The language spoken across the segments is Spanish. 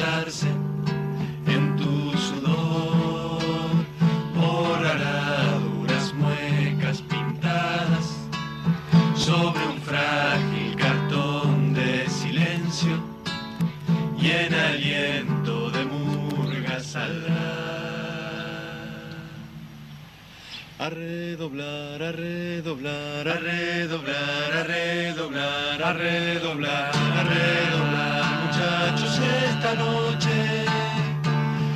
en tu sudor por araduras muecas pintadas sobre un frágil cartón de silencio y en aliento de murga saldrá. A redoblar, a redoblar, a redoblar, a redoblar, a redoblar, a redoblar, esta noche.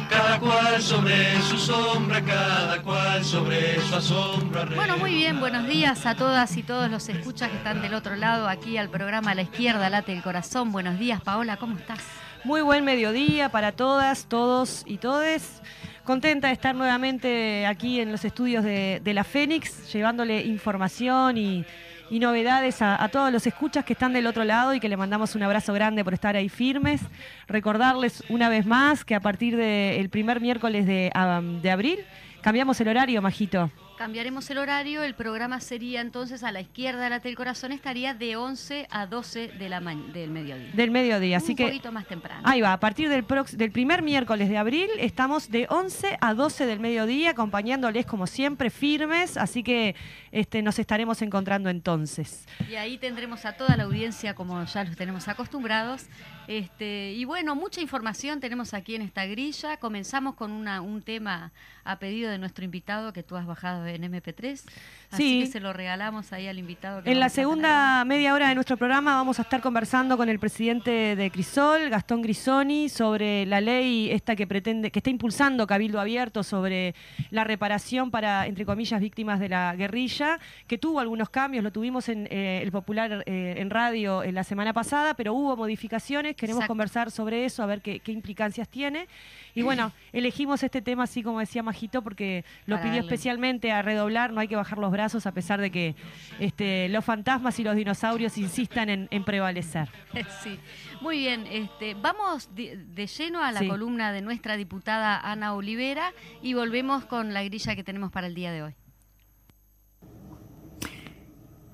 Cada cual sobre su sombra, cada cual sobre su asombro. Bueno, muy bien, buenos días a todas y todos los escuchas que están del otro lado, aquí al programa a la izquierda, Late el Corazón. Buenos días, Paola, ¿cómo estás? Muy buen mediodía para todas, todos y todes. Contenta de estar nuevamente aquí en los estudios de, de la Fénix, llevándole información y, y novedades a, todos los escuchas que están del otro lado y que le mandamos un abrazo grande por estar ahí firmes. Recordarles una vez más que a partir del primer miércoles am, de abril cambiamos el horario, Majito. Cambiaremos el horario, el programa sería entonces a la izquierda, Late el Corazón, estaría de 11 a 12 de la del mediodía. Del mediodía, así Un que poquito más temprano. Ahí va, a partir del, del primer miércoles de abril estamos de 11 a 12 del mediodía acompañándoles como siempre firmes, así que este, nos estaremos encontrando entonces. Y ahí tendremos a toda la audiencia como ya los tenemos acostumbrados. Este, y bueno, mucha información tenemos aquí en esta grilla. Comenzamos con una, un tema a pedido de nuestro invitado que tú has bajado en MP3. Así Sí. que se lo regalamos ahí al invitado. que En la segunda media hora de nuestro programa vamos a estar conversando con el presidente de Crisol, Gastón Grisoni, sobre la ley esta que pretende, que está impulsando Cabildo Abierto sobre la reparación para, entre comillas, víctimas de la guerrilla, que tuvo algunos cambios, lo tuvimos en eh, el Popular eh, en radio en la semana pasada, pero hubo modificaciones, queremos Exacto. conversar sobre eso, a ver qué, qué implicancias tiene. Y bueno, elegimos este tema así como decía Majito, porque lo Para pidió darle- especialmente a redoblar, no hay que bajar los brazos a pesar de que este, los fantasmas y los dinosaurios insistan en, en prevalecer. Sí, muy bien. Este, vamos de, de lleno a la Sí. columna de nuestra diputada Ana Olivera y volvemos con la grilla que tenemos para el día de hoy.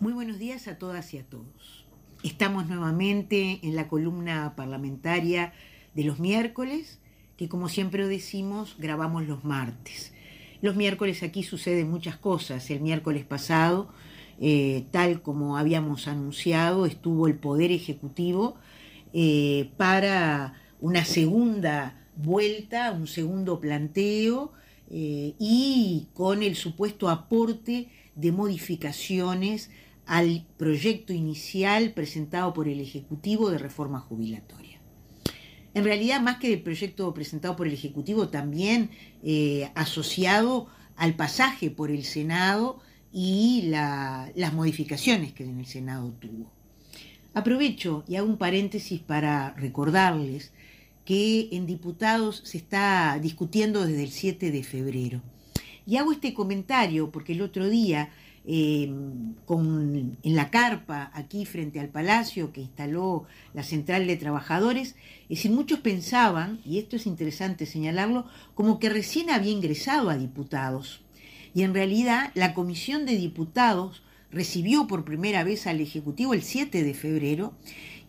Muy buenos días a todas y a todos. Estamos nuevamente en la columna parlamentaria de los miércoles, que como siempre decimos, grabamos los martes. Los miércoles aquí suceden muchas cosas. El miércoles pasado, eh, tal como habíamos anunciado, estuvo el Poder Ejecutivo eh, para una segunda vuelta, un segundo planteo eh, y con el supuesto aporte de modificaciones al proyecto inicial presentado por el Ejecutivo de reforma jubilatoria. En realidad, más que del proyecto presentado por el Ejecutivo, también eh, asociado al pasaje por el Senado y la- las modificaciones que en el Senado tuvo. Aprovecho y hago un paréntesis para recordarles que en diputados se está discutiendo desde el 7 de febrero. Y hago este comentario porque el otro día, eh, con, en la carpa aquí frente al palacio que instaló la Central de Trabajadores, es decir, muchos pensaban, y esto es interesante señalarlo, como que recién había ingresado a diputados. Y en realidad la Comisión de Diputados recibió por primera vez al Ejecutivo el 7 de febrero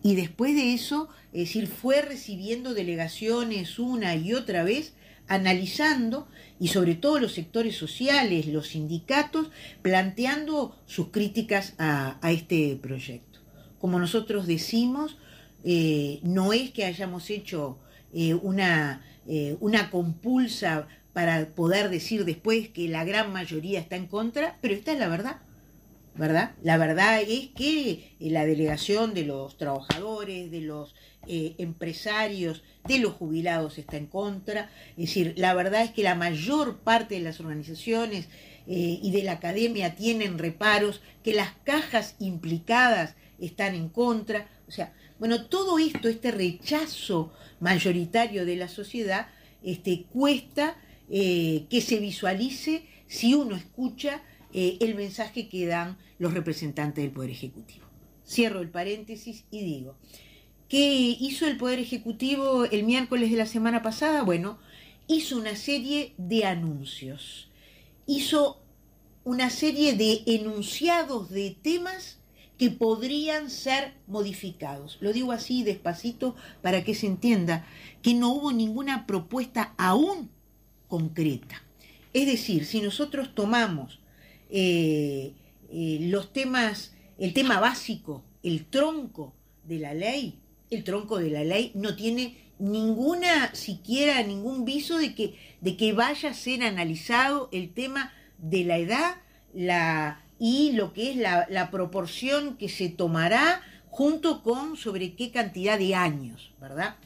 y después de eso, es decir, fue recibiendo delegaciones una y otra vez, analizando y sobre todo los sectores sociales, los sindicatos, planteando sus críticas a, este proyecto. Como nosotros decimos, eh, no es que hayamos hecho eh, una, eh, una compulsa para poder decir después que la gran mayoría está en contra, pero esta es la verdad. ¿Verdad? La verdad es que eh, la delegación de los trabajadores, de los eh, empresarios, de los jubilados está en contra. Es decir, la verdad es que la mayor parte de las organizaciones eh, y de la academia tienen reparos, que las cajas implicadas están en contra. O sea, bueno, todo esto, este rechazo mayoritario de la sociedad, este, cuesta que se visualice si uno escucha eh, el mensaje que dan los representantes del Poder Ejecutivo. Cierro el paréntesis y digo, ¿qué hizo el Poder Ejecutivo el miércoles de la semana pasada? Bueno, hizo una serie de anuncios, hizo una serie de enunciados de temas que podrían ser modificados. Lo digo así despacito para que se entienda que no hubo ninguna propuesta aún concreta. Es decir, si nosotros tomamos eh, eh, los temas, el tema básico, el tronco de la ley, el tronco de la ley no tiene ninguna, siquiera ningún viso de que, de que vaya a ser analizado el tema de la edad la, y lo que es la, la proporción que se tomará junto con sobre qué cantidad de años, ¿verdad?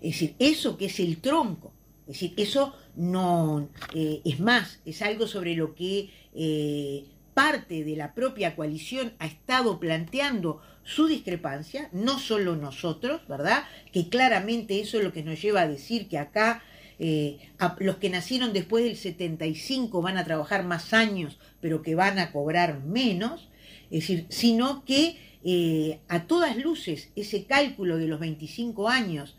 Es decir, eso que es el tronco, es decir, eso no eh, es más, es algo sobre lo que eh, parte de la propia coalición ha estado planteando su discrepancia, no solo nosotros, ¿verdad? Que claramente eso es lo que nos lleva a decir que acá eh, los que nacieron después del 75 van a trabajar más años, pero que van a cobrar menos, es decir, sino que a todas luces ese cálculo de los 25 años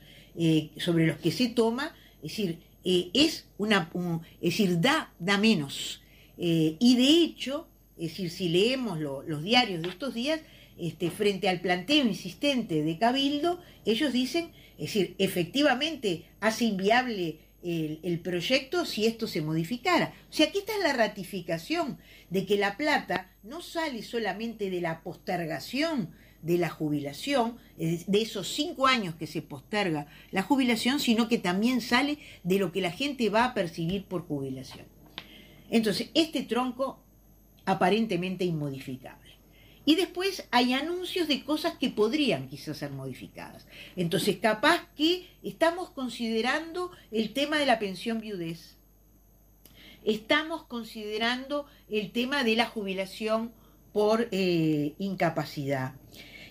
sobre los que se toma, es decir, eh, es una, es decir, da, da menos. Eh, y de hecho, es decir, si leemos los diarios de estos días, este, frente al planteo insistente de Cabildo, ellos dicen, es decir, efectivamente hace inviable el, el, proyecto si esto se modificara. O sea, aquí está la ratificación de que la plata no sale solamente de la postergación de la jubilación, de esos cinco años que se posterga la jubilación, sino que también sale de lo que la gente va a percibir por jubilación. Entonces, este tronco aparentemente inmodificable. Y después hay anuncios de cosas que podrían quizás ser modificadas. Entonces, capaz que estamos considerando el tema de la pensión viudez. Estamos considerando el tema de la jubilación por eh, incapacidad.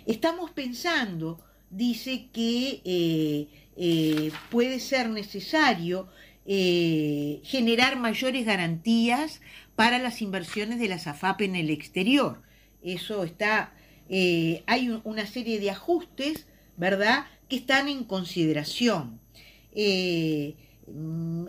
Estamos pensando, dice que eh, eh, puede ser necesario generar mayores garantías para las inversiones de la SAFAP en el exterior. Eso está, hay una serie de ajustes, ¿verdad?, que están en consideración. en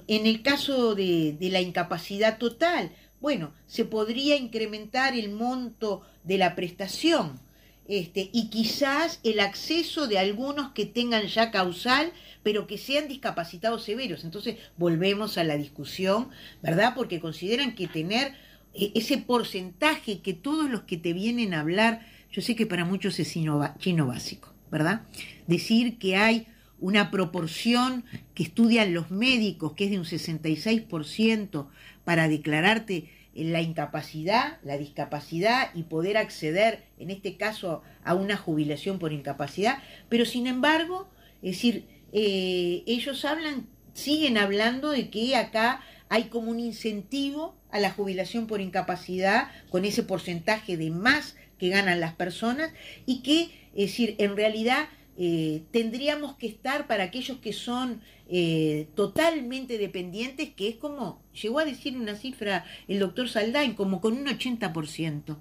el caso de la incapacidad total, bueno, se podría incrementar el monto de la prestación este, y quizás el acceso de algunos que tengan ya causal, pero que sean discapacitados severos. Entonces volvemos a la discusión, ¿verdad? Porque consideran que tener eh, ese porcentaje que todos los que te vienen a hablar, yo sé que para muchos es chino básico, ¿verdad? Decir que hay una proporción que estudian los médicos, que es de un 66%, para declararte la incapacidad, la discapacidad y poder acceder, en este caso, a una jubilación por incapacidad, pero sin embargo, es decir, eh, ellos hablan, siguen hablando de que acá hay como un incentivo a la jubilación por incapacidad con ese porcentaje de más que ganan las personas y que, es decir, en realidad eh, tendríamos que estar para aquellos que son eh, totalmente dependientes, que es como, llegó a decir una cifra el doctor Saldain, como con un 80%.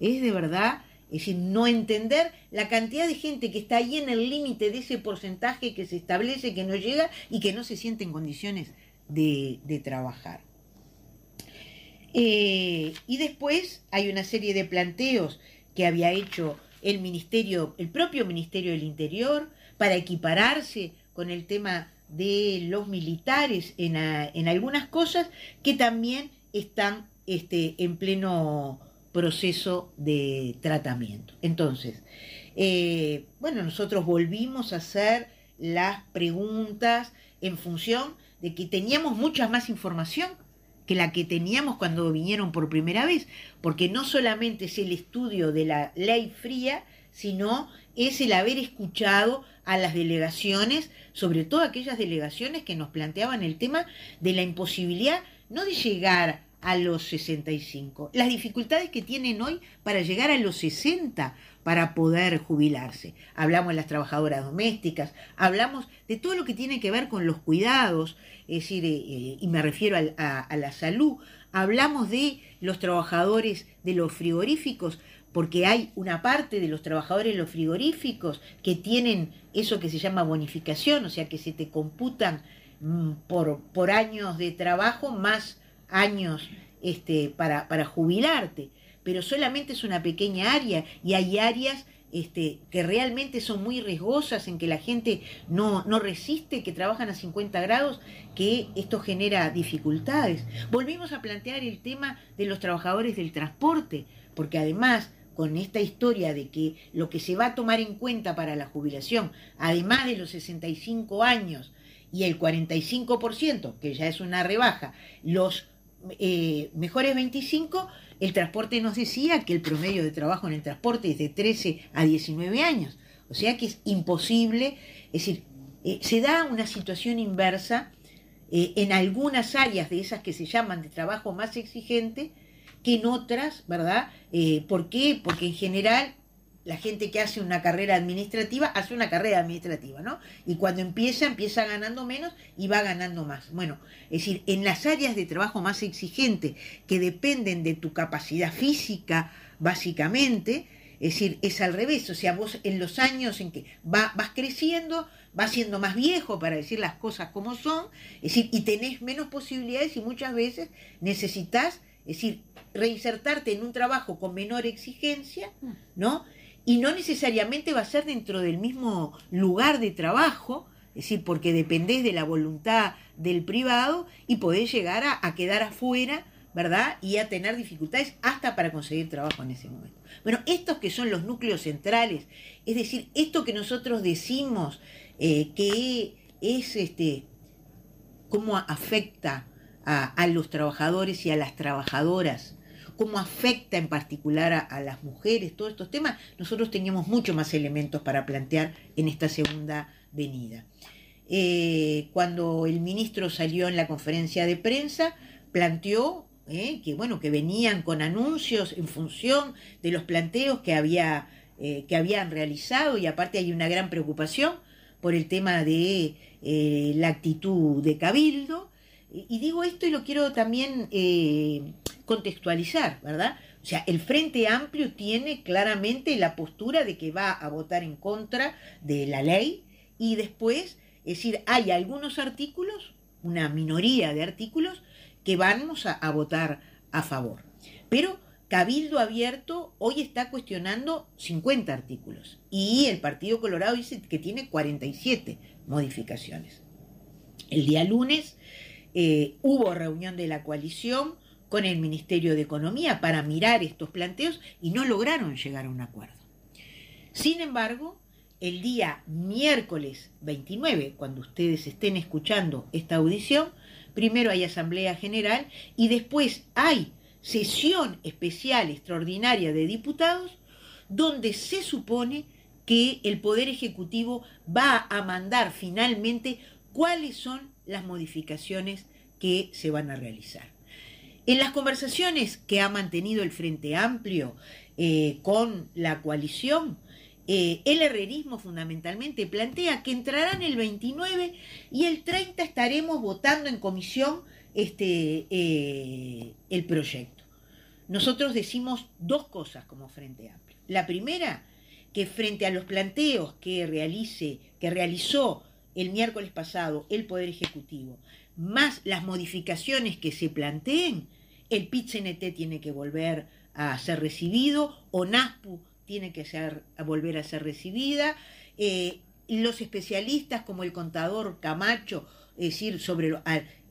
Es de verdad, es decir, no entender la cantidad de gente que está ahí en el límite de ese porcentaje que se establece, que no llega y que no se siente en condiciones de, trabajar. Eh, y después hay una serie de planteos que había hecho el ministerio, el propio Ministerio del Interior, para equipararse con el tema de los militares en, en algunas cosas que también están este, en pleno proceso de tratamiento. Entonces, eh, bueno, nosotros volvimos a hacer las preguntas en función de que teníamos mucha más información que la que teníamos cuando vinieron por primera vez, porque no solamente es el estudio de la ley fría, sino es el haber escuchado a las delegaciones, sobre todo aquellas delegaciones que nos planteaban el tema de la imposibilidad no de llegar a los 65, las dificultades que tienen hoy para llegar a los 60 para poder jubilarse. Hablamos de las trabajadoras domésticas, hablamos de todo lo que tiene que ver con los cuidados, es decir, eh, eh, y me refiero a, la salud, hablamos de los trabajadores de los frigoríficos, porque hay una parte de los trabajadores de los frigoríficos que tienen eso que se llama bonificación, o sea que se te computan mm, por, por años de trabajo más años este, para, para jubilarte, pero solamente es una pequeña área y hay áreas este, que realmente son muy riesgosas, en que la gente no, no resiste, que trabajan a 50 grados, que esto genera dificultades. Volvimos a plantear el tema de los trabajadores del transporte, porque además con esta historia de que lo que se va a tomar en cuenta para la jubilación, además de los 65 años y el 45%, que ya es una rebaja, los eh, mejores 25, el transporte nos decía que el promedio de trabajo en el transporte es de 13 a 19 años. O sea que es imposible, es decir, eh, se da una situación inversa eh, en algunas áreas de esas que se llaman de trabajo más exigente que en otras, ¿verdad? ¿Por qué? Porque en general la gente que hace una carrera administrativa hace una carrera administrativa, ¿no? Y cuando empieza, empieza ganando menos y va ganando más. Bueno, es decir, en las áreas de trabajo más exigentes, que dependen de tu capacidad física, básicamente, es decir, es al revés, o sea, vos en los años en que vas creciendo, vas siendo más viejo para decir las cosas como son, es decir, y tenés menos posibilidades y muchas veces necesitas, es decir, reinsertarte en un trabajo con menor exigencia, ¿no? Y no necesariamente va a ser dentro del mismo lugar de trabajo, es decir, porque dependés de la voluntad del privado y podés llegar a, quedar afuera, ¿verdad? Y a tener dificultades hasta para conseguir trabajo en ese momento. Bueno, estos que son los núcleos centrales, es decir, esto que nosotros decimos eh, que es este, cómo afecta a los trabajadores y a las trabajadoras cómo afecta en particular a, las mujeres, todos estos temas, nosotros teníamos mucho más elementos para plantear en esta segunda venida. Eh, cuando el ministro salió en la conferencia de prensa, planteó eh, que bueno, que venían con anuncios en función de los planteos que había eh, que habían realizado y aparte hay una gran preocupación por el tema de la actitud de Cabildo. Y digo esto y lo quiero también contextualizar, ¿verdad? O sea, el Frente Amplio tiene claramente la postura de que va a votar en contra de la ley y después, es decir, hay algunos artículos, una minoría de artículos, que vamos a, votar a favor. Pero Cabildo Abierto hoy está cuestionando 50 artículos y el Partido Colorado dice que tiene 47 modificaciones. El día lunes eh, hubo reunión de la coalición, con el Ministerio de Economía para mirar estos planteos y no lograron llegar a un acuerdo. Sin embargo, el día miércoles 29, cuando ustedes estén escuchando esta audición, primero hay Asamblea General y después hay sesión especial extraordinaria de diputados donde se supone que el Poder Ejecutivo va a mandar finalmente cuáles son las modificaciones que se van a realizar. En las conversaciones que ha mantenido el Frente Amplio eh, con la coalición, eh, el herrerismo fundamentalmente plantea que entrarán el 29 y el 30 estaremos votando en comisión este, eh, el proyecto. Nosotros decimos dos cosas como Frente Amplio. La primera, que frente a los planteos que, realice, que realizó el miércoles pasado el Poder Ejecutivo, más las modificaciones que se planteen, el PIT-CNT tiene que volver a ser recibido o NASPU tiene que ser, a volver a ser recibida. Eh, los especialistas como el contador Camacho, es decir, sobre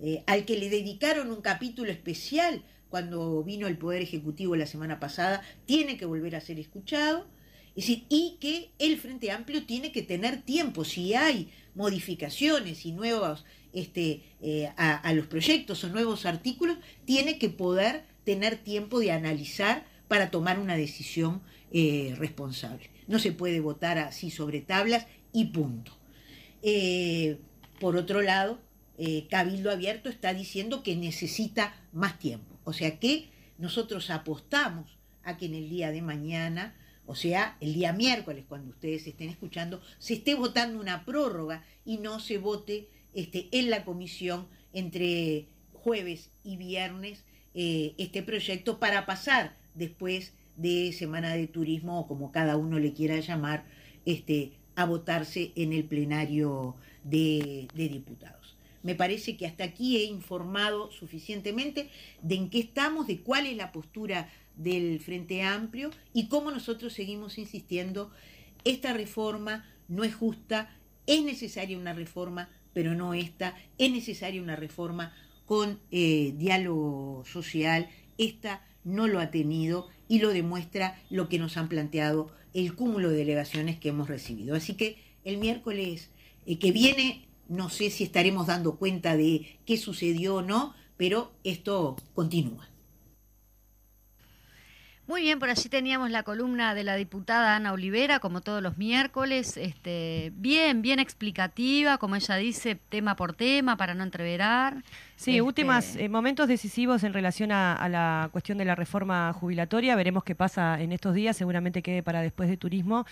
eh, al, que le dedicaron un capítulo especial cuando vino el Poder Ejecutivo la semana pasada, tiene que volver a ser escuchado. Es decir, y que el Frente Amplio tiene que tener tiempo. Si hay modificaciones y nuevos este, eh, a, los proyectos o nuevos artículos, tiene que poder tener tiempo de analizar para tomar una decisión eh, responsable. No se puede votar así sobre tablas y punto. Eh, por otro lado, Cabildo Abierto está diciendo que necesita más tiempo. O sea que nosotros apostamos a que en el día de mañana o sea, el día miércoles, cuando ustedes estén escuchando, se esté votando una prórroga y no se vote este, en la comisión entre jueves y viernes eh, este proyecto para pasar después de Semana de Turismo o como cada uno le quiera llamar, este, a votarse en el plenario de, de diputados. Me parece que hasta aquí he informado suficientemente de en qué estamos, de cuál es la postura del Frente Amplio y cómo nosotros seguimos insistiendo, esta reforma no es justa, es necesaria una reforma, pero no esta, es necesaria una reforma con eh, diálogo social, esta no lo ha tenido y lo demuestra lo que nos han planteado el cúmulo de delegaciones que hemos recibido. Así que el miércoles eh, que viene, no sé si estaremos dando cuenta de qué sucedió o no, pero esto continúa. Muy bien, por allí teníamos la columna de la diputada Ana Olivera, como todos los miércoles, este, bien, bien explicativa, como ella dice, tema por tema, para no entreverar. Sí, este, últimos eh, momentos decisivos en relación a, la cuestión de la reforma jubilatoria. Veremos qué pasa en estos días, seguramente quede para después de turismo.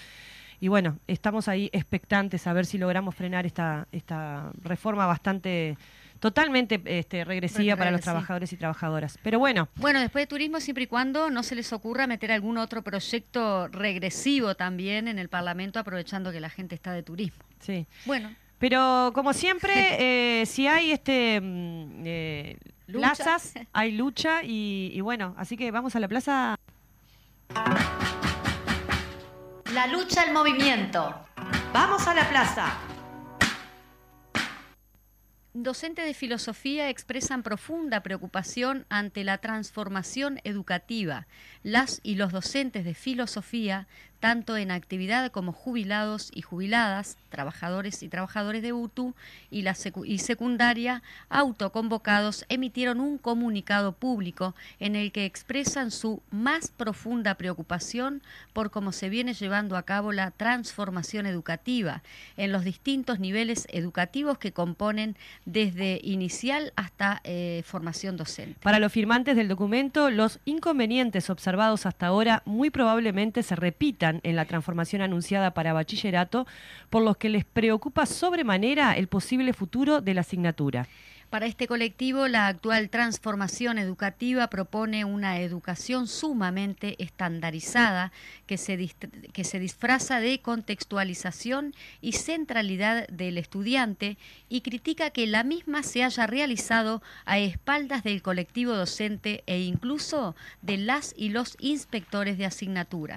Y bueno, estamos ahí expectantes a ver si logramos frenar esta, esta reforma bastante totalmente este, regresiva para los trabajadores y trabajadoras. Pero bueno. Bueno, después de turismo, siempre y cuando no se les ocurra meter algún otro proyecto regresivo también en el Parlamento, aprovechando que la gente está de turismo. Sí. Bueno. Pero como siempre, eh, si hay este mm, eh, plazas, hay lucha y, y bueno, así que vamos a la plaza. La lucha al movimiento. Vamos a la plaza. Docentes de filosofía expresan profunda preocupación ante la transformación educativa. Las y los docentes de filosofía tanto en actividad como jubilados y jubiladas, trabajadores y trabajadores de UTU y, la secundaria, autoconvocados, emitieron un comunicado público en el que expresan su más profunda preocupación por cómo se viene llevando a cabo la transformación educativa en los distintos niveles educativos que componen desde inicial hasta eh, formación docente. Para los firmantes del documento, los inconvenientes observados hasta ahora muy probablemente se repitan en la transformación anunciada para bachillerato, por los que les preocupa sobremanera el posible futuro de la asignatura. Para este colectivo, la actual transformación educativa propone una educación sumamente estandarizada que se, que se disfraza de contextualización y centralidad del estudiante y critica que la misma se haya realizado a espaldas del colectivo docente e incluso de las y los inspectores de asignatura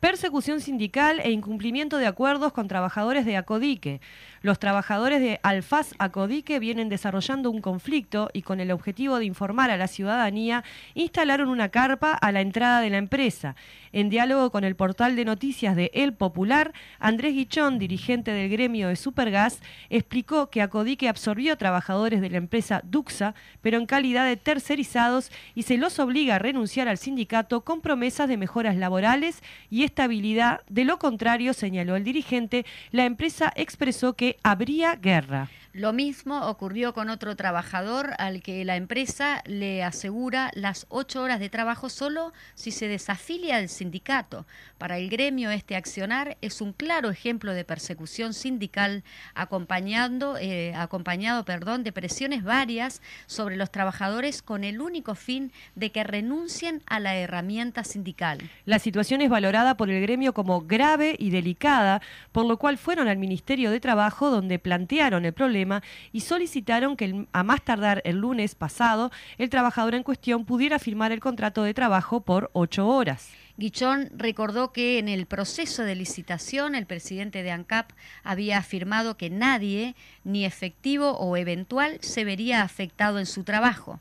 persecución sindical e incumplimiento de acuerdos con trabajadores de Acodique. Los trabajadores de Alfaz Acodique vienen desarrollando un conflicto y con el objetivo de informar a la ciudadanía instalaron una carpa a la entrada de la empresa. En diálogo con el portal de noticias de El Popular, Andrés Guichón, dirigente del gremio de Supergas, explicó que Acodique absorbió trabajadores de la empresa Duxa, pero en calidad de tercerizados y se los obliga a renunciar al sindicato con promesas de mejoras laborales y estabilidad. De lo contrario, señaló el dirigente, la empresa expresó que habría guerra. Lo mismo ocurrió con otro trabajador al que la empresa le asegura las ocho horas de trabajo solo si se desafilia del sindicato. Para el gremio este accionar es un claro ejemplo de persecución sindical acompañando, eh, acompañado perdón, de presiones varias sobre los trabajadores con el único fin de que renuncien a la herramienta sindical. La situación es valorada por el gremio como grave y delicada, por lo cual fueron al Ministerio de Trabajo donde plantearon el problema y solicitaron que a más tardar el lunes pasado el trabajador en cuestión pudiera firmar el contrato de trabajo por ocho horas. Guichón recordó que en el proceso de licitación el presidente de ANCAP había afirmado que nadie, ni efectivo o eventual, se vería afectado en su trabajo.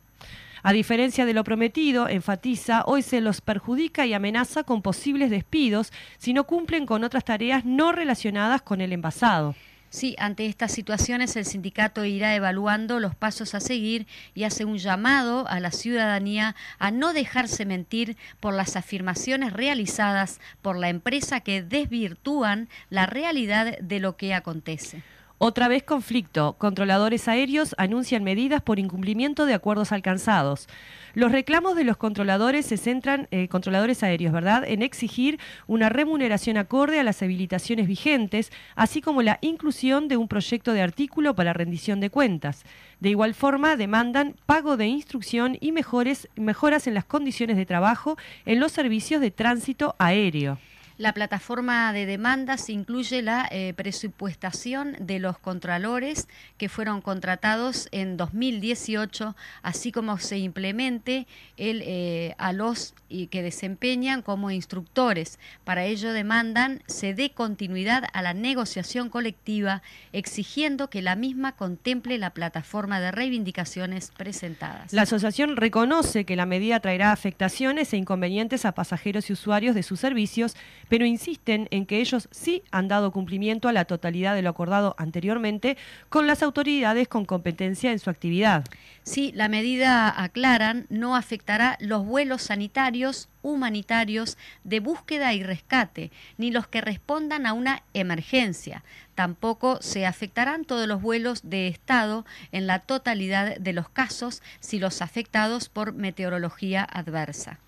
A diferencia de lo prometido, enfatiza, hoy se los perjudica y amenaza con posibles despidos si no cumplen con otras tareas no relacionadas con el envasado. Sí, ante estas situaciones el sindicato irá evaluando los pasos a seguir y hace un llamado a la ciudadanía a no dejarse mentir por las afirmaciones realizadas por la empresa que desvirtúan la realidad de lo que acontece. Otra vez conflicto. Controladores aéreos anuncian medidas por incumplimiento de acuerdos alcanzados. Los reclamos de los controladores se centran, eh, controladores aéreos, ¿verdad?, en exigir una remuneración acorde a las habilitaciones vigentes, así como la inclusión de un proyecto de artículo para rendición de cuentas. De igual forma, demandan pago de instrucción y mejores, mejoras en las condiciones de trabajo en los servicios de tránsito aéreo. La plataforma de demandas incluye la eh, presupuestación de los contralores que fueron contratados en 2018, así como se implemente eh, a los que desempeñan como instructores. Para ello demandan se dé continuidad a la negociación colectiva, exigiendo que la misma contemple la plataforma de reivindicaciones presentadas. La asociación reconoce que la medida traerá afectaciones e inconvenientes a pasajeros y usuarios de sus servicios, pero insisten en que ellos sí han dado cumplimiento a la totalidad de lo acordado anteriormente con las autoridades con competencia en su actividad. Sí, la medida, aclaran, no afectará los vuelos sanitarios, humanitarios, de búsqueda y rescate, ni los que respondan a una emergencia. Tampoco se afectarán todos los vuelos de Estado en la totalidad de los casos si los afectados por meteorología adversa.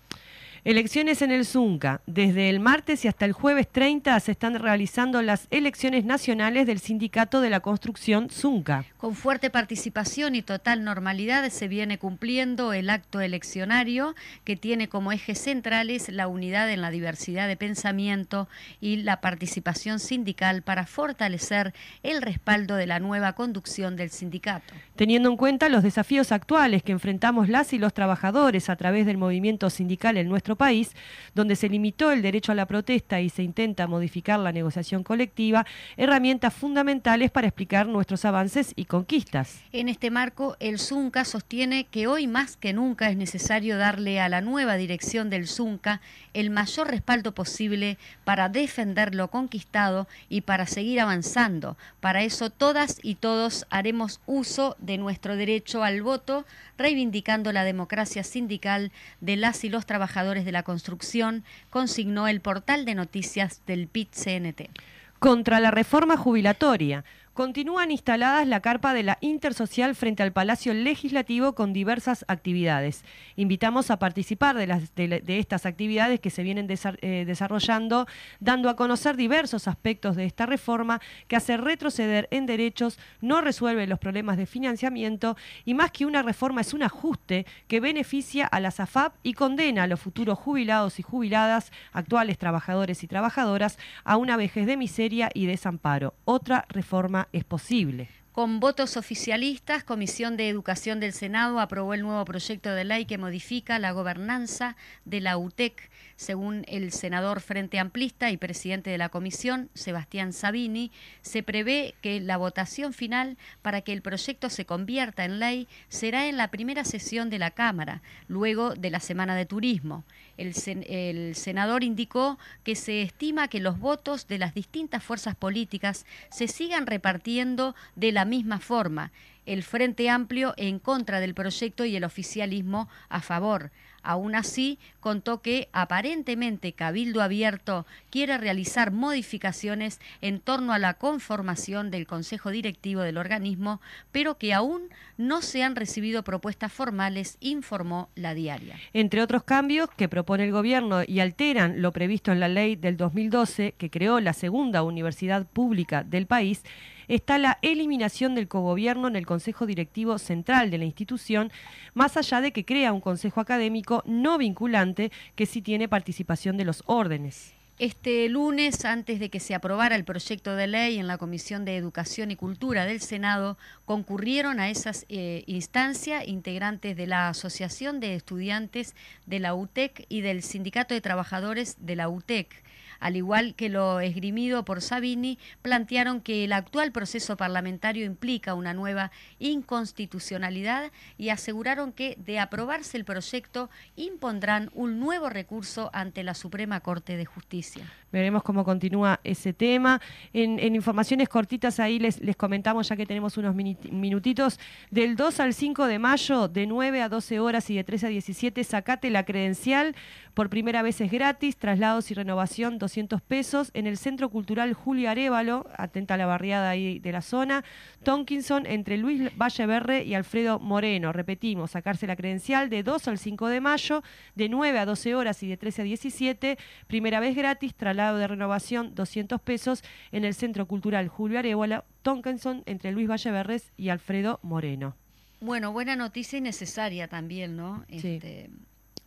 Elecciones en el Zunca. Desde el martes y hasta el jueves 30 se están realizando las elecciones nacionales del Sindicato de la Construcción Zunca. Con fuerte participación y total normalidad se viene cumpliendo el acto eleccionario que tiene como ejes centrales la unidad en la diversidad de pensamiento y la participación sindical para fortalecer el respaldo de la nueva conducción del sindicato. Teniendo en cuenta los desafíos actuales que enfrentamos las y los trabajadores a través del movimiento sindical en nuestro país, donde se limitó el derecho a la protesta y se intenta modificar la negociación colectiva, herramientas fundamentales para explicar nuestros avances y conquistas. En este marco, el ZUNCA sostiene que hoy más que nunca es necesario darle a la nueva dirección del ZUNCA el mayor respaldo posible para defender lo conquistado y para seguir avanzando. Para eso todas y todos haremos uso de nuestro derecho al voto, reivindicando la democracia sindical de las y los trabajadores de la construcción, consignó el portal de noticias del PIT-CNT. Contra la reforma jubilatoria. Continúan instaladas la carpa de la Intersocial frente al Palacio Legislativo con diversas actividades. Invitamos a participar de, las, de, estas actividades que se vienen eh, desarrollando, dando a conocer diversos aspectos de esta reforma que hace retroceder en derechos, no resuelve los problemas de financiamiento y más que una reforma es un ajuste que beneficia a la SAFAP y condena a los futuros jubilados y jubiladas, actuales trabajadores y trabajadoras, a una vejez de miseria y desamparo. Otra reforma es posible. Con votos oficialistas, Comisión de Educación del Senado aprobó el nuevo proyecto de ley que modifica la gobernanza de la UTEC. Según el senador Frente Amplista y presidente de la comisión, Sebastián Sabini, se prevé que la votación final para que el proyecto se convierta en ley será en la primera sesión de la Cámara, luego de la Semana de Turismo. El, senador indicó que se estima que los votos de las distintas fuerzas políticas se sigan repartiendo de la misma forma, el Frente Amplio en contra del proyecto y el oficialismo a favor. Aún así, contó que aparentemente Cabildo Abierto quiere realizar modificaciones en torno a la conformación del Consejo Directivo del organismo, pero que aún no se han recibido propuestas formales, informó la diaria. Entre otros cambios que propone el Gobierno y alteran lo previsto en la ley del 2012 que creó la segunda universidad pública del país, está la eliminación del cogobierno en el Consejo Directivo Central de la institución, más allá de que crea un Consejo Académico no vinculante que sí tiene participación de los órdenes. Este lunes, antes de que se aprobara el proyecto de ley en la Comisión de Educación y Cultura del Senado, concurrieron a esas eh, instancias integrantes de la Asociación de Estudiantes de la UTEC y del Sindicato de Trabajadores de la UTEC al igual que lo esgrimido por Sabini, plantearon que el actual proceso parlamentario implica una nueva inconstitucionalidad y aseguraron que, de aprobarse el proyecto, impondrán un nuevo recurso ante la Suprema Corte de Justicia. Veremos cómo continúa ese tema. En, informaciones cortitas ahí les, les, comentamos, ya que tenemos unos minutitos, del 2 al 5 de mayo, de 9 a 12 horas y de 13 a 17, sacate la credencial. Por primera vez es gratis, traslados y renovación 200 pesos. En el Centro Cultural Julio Arevalo, atenta a la barriada ahí de la zona, Tonkinson entre Luis Valleverre y Alfredo Moreno. Repetimos, sacarse la credencial de 2 al 5 de mayo, de 9 a 12 horas y de 13 a 17. Primera vez gratis, de renovación 200 pesos en el Centro Cultural Julio Arevalo, Tonkinson entre Luis Valleverres y Alfredo Moreno. Bueno, buena noticia y necesaria también, ¿no? Este,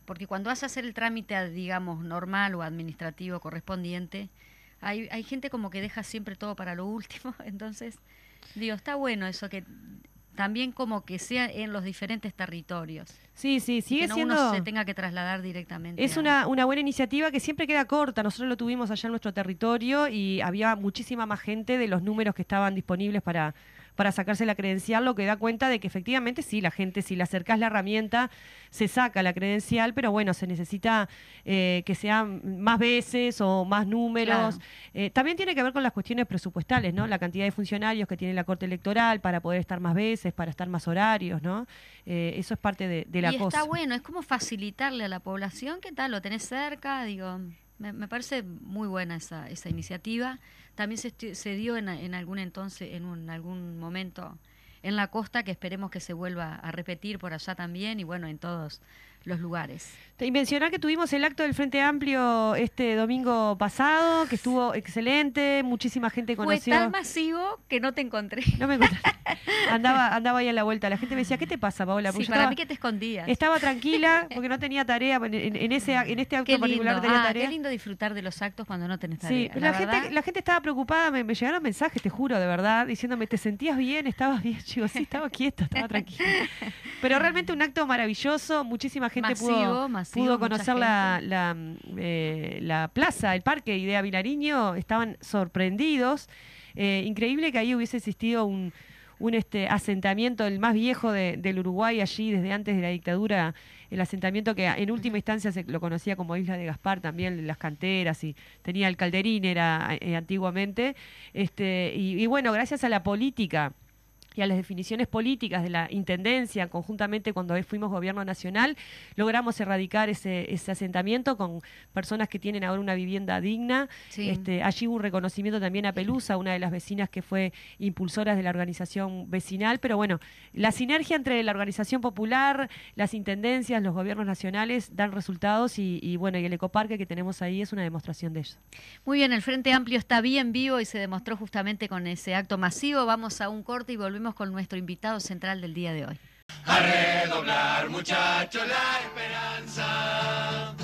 porque cuando vas a hacer el trámite, digamos, normal o administrativo correspondiente, hay, hay gente como que deja siempre todo para lo último. Entonces, digo, está bueno eso que también como que sea en los diferentes territorios. Sí, sí, sigue que no siendo... uno se tenga que trasladar directamente. Es una, una buena iniciativa que siempre queda corta. Nosotros lo tuvimos allá en nuestro territorio y había muchísima más gente de los números que estaban disponibles para, para sacarse la credencial, lo que da cuenta de que efectivamente sí, la gente, si le acercas la herramienta, se saca la credencial, pero bueno, se necesita eh, que sean más veces o más números. Eh, también tiene que ver con las cuestiones presupuestales, ¿no? La cantidad de funcionarios que tiene la Corte Electoral para poder estar más veces, para estar más horarios, ¿no? Eh, eso es parte de, la y cosa. Está bueno, es como facilitarle a la población, ¿qué tal? Lo tenés cerca, digo, me, parece muy buena esa, esa iniciativa. También se, se dio en, en, algún entonces, en, un, algún momento en la costa, que esperemos que se vuelva a repetir por allá también y bueno, en todos los lugares. Y mencionar que tuvimos el acto del Frente Amplio este domingo pasado, que estuvo excelente, muchísima gente conoció. Fue tan masivo que no te encontré. No me encontré. andaba, andaba ahí a la vuelta. La gente me decía, ¿qué te pasa, Paola? Sí, para mí que te escondías. Estaba tranquila porque no tenía tarea. En, ese, en este acto particular tenía ah, tarea. Qué lindo disfrutar de los actos cuando no tenés tarea. Sí, la, gente, la gente estaba preocupada. Me, llegaron mensajes, te juro, de verdad, diciéndome, ¿te sentías bien? ¿Estabas bien? Chico, sí, estaba quieta, estaba tranquila. Pero realmente un acto maravilloso. Muchísima gente pudo pudo, conocer la, la, eh, la, plaza, el parque Idea Vilariño, estaban sorprendidos. Eh, increíble que ahí hubiese existido un, un este asentamiento, el más viejo del Uruguay allí desde antes de la dictadura, el asentamiento que en última instancia se lo conocía como Isla de Gaspar, también las canteras y tenía el calderín era eh, antiguamente. Este, y bueno, gracias a la política y a las definiciones políticas de la Intendencia, conjuntamente cuando fuimos gobierno nacional, logramos erradicar ese, ese asentamiento con personas que tienen ahora una vivienda digna. Este, allí hubo un reconocimiento también a Pelusa, una de las vecinas que fue impulsora de la organización vecinal, pero bueno, la sinergia entre la organización popular, las intendencias, los gobiernos nacionales dan resultados y, bueno, y el ecoparque que tenemos ahí es una demostración de eso. Muy bien, el Frente Amplio está bien vivo y se demostró justamente con ese acto masivo. Vamos a un corte y volvemos con nuestro invitado central del día de hoy. A redoblar, muchachos, la esperanza.